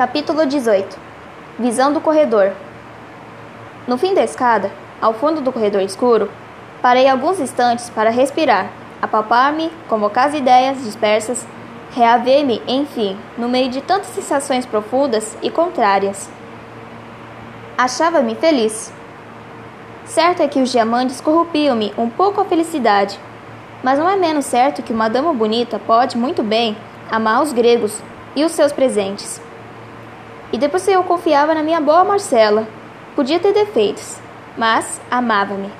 Capítulo 18 Visão do corredor No fim da escada, ao fundo do corredor escuro, parei alguns instantes para respirar, apalpar-me, convocar as ideias dispersas, reaver-me, enfim, no meio de tantas sensações profundas e contrárias. Achava-me feliz. Certo é que os diamantes corrompiam-me um pouco a felicidade, mas não é menos certo que uma dama bonita pode muito bem amar os gregos e os seus presentes. E depois eu confiava na minha boa Marcela. Podia ter defeitos, mas amava-me.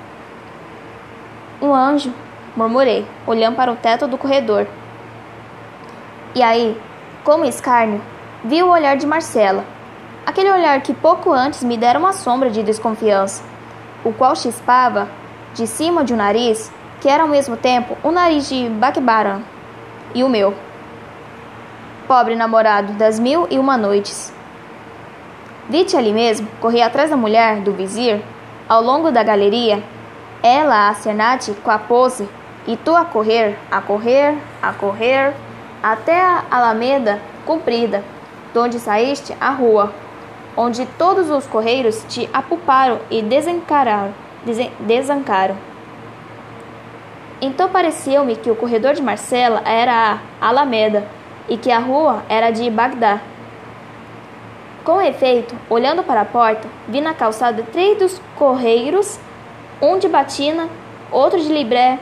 Um anjo, murmurei, olhando para o teto do corredor. E aí, como escárnio, vi o olhar de Marcela. Aquele olhar que pouco antes me dera uma sombra de desconfiança, o qual chispava de cima de um nariz que era ao mesmo tempo o nariz de Bakbaran e o meu. Pobre namorado das mil e uma noites. Vi-te ali mesmo, corri atrás da mulher, do vizir, ao longo da galeria, ela a acernar-te com a pose, e tu a correr, a correr, a correr, até a alameda comprida, donde saíste à rua, onde todos os correiros te apuparam e desencararam, desancaram. Então pareceu-me que o corredor de Marcela era a Alameda e que a rua era de Bagdá. Com efeito, olhando para a porta, vi na calçada três dos correiros, um de batina, outro de libré,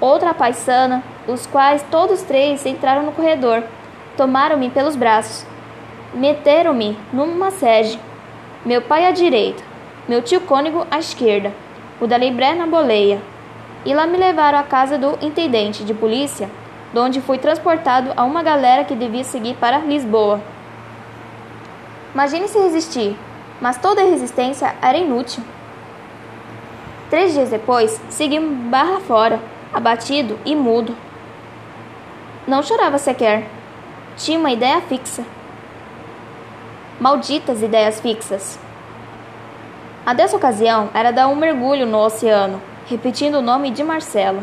outra paisana, os quais todos três entraram no corredor, tomaram-me pelos braços, meteram-me numa sede, meu pai à direita, meu tio cônego à esquerda, o da libré na boleia, e lá me levaram à casa do intendente de polícia, donde fui transportado a uma galera que devia seguir para Lisboa. Imagine se resistir, mas toda resistência era inútil. Três dias depois, segui barra fora, abatido e mudo. Não chorava sequer. Tinha uma ideia fixa. Malditas ideias fixas. A dessa ocasião era dar um mergulho no oceano, repetindo o nome de Marcela.